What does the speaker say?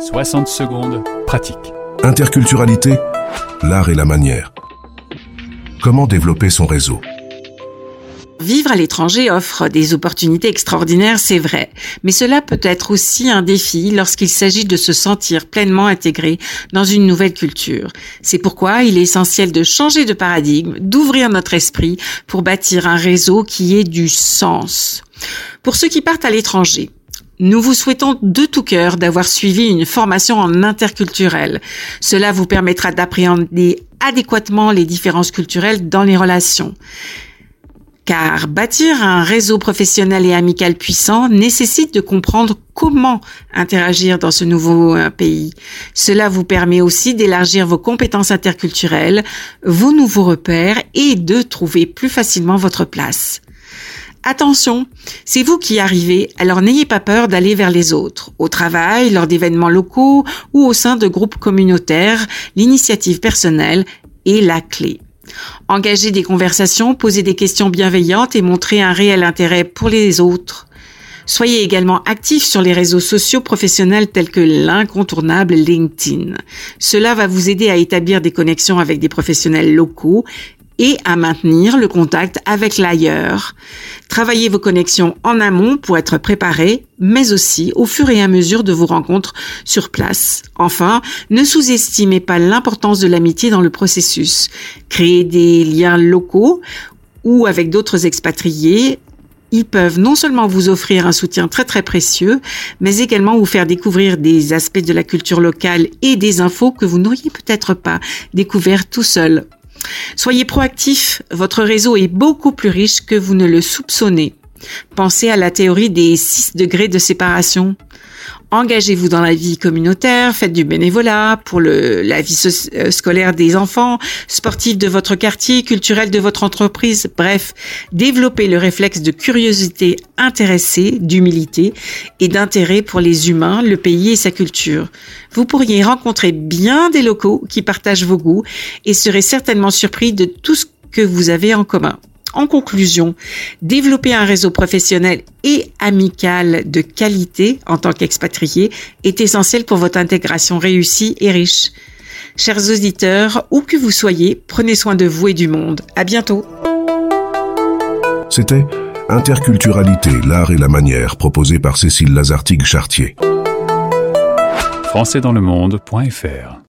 60 secondes, pratique. Interculturalité, l'art et la manière. Comment développer son réseau? Vivre à l'étranger offre des opportunités extraordinaires, c'est vrai, mais cela peut être aussi un défi lorsqu'il s'agit de se sentir pleinement intégré dans une nouvelle culture. C'est pourquoi il est essentiel de changer de paradigme, d'ouvrir notre esprit pour bâtir un réseau qui ait du sens. Pour ceux qui partent à l'étranger, nous vous souhaitons de tout cœur d'avoir suivi une formation en interculturel. Cela vous permettra d'appréhender adéquatement les différences culturelles dans les relations. Car bâtir un réseau professionnel et amical puissant nécessite de comprendre comment interagir dans ce nouveau euh, pays. Cela vous permet aussi d'élargir vos compétences interculturelles, vos nouveaux repères et de trouver plus facilement votre place. Attention, c'est vous qui arrivez, alors n'ayez pas peur d'aller vers les autres. Au travail, lors d'événements locaux ou au sein de groupes communautaires, l'initiative personnelle est la clé. Engagez des conversations, posez des questions bienveillantes et montrez un réel intérêt pour les autres. Soyez également actif sur les réseaux sociaux professionnels tels que l'incontournable LinkedIn. Cela va vous aider à établir des connexions avec des professionnels locaux et à maintenir le contact avec l'ailleurs. Travaillez vos connexions en amont pour être préparé, mais aussi au fur et à mesure de vos rencontres sur place. Enfin, ne sous-estimez pas l'importance de l'amitié dans le processus. Créez des liens locaux ou avec d'autres expatriés ils peuvent non seulement vous offrir un soutien très très précieux, mais également vous faire découvrir des aspects de la culture locale et des infos que vous n'auriez peut-être pas découvert tout seul Soyez proactif, votre réseau est beaucoup plus riche que vous ne le soupçonnez. Pensez à la théorie des 6 degrés de séparation. Engagez-vous dans la vie communautaire, faites du bénévolat pour la vie euh, scolaire des enfants, sportive de votre quartier, culturelle de votre entreprise. Bref, développez le réflexe de curiosité intéressée, d'humilité et d'intérêt pour les humains, le pays et sa culture. Vous pourriez rencontrer bien des locaux qui partagent vos goûts et serez certainement surpris de tout ce que vous avez en commun. En conclusion, développer un réseau professionnel et amical de qualité en tant qu'expatrié est essentiel pour votre intégration réussie et riche. Chers auditeurs, où que vous soyez, prenez soin de vous et du monde. À bientôt. C'était Interculturalité, l'art et la manière, proposé par Cécile Lazartigue-Chartier. Françaisdanslemonde.fr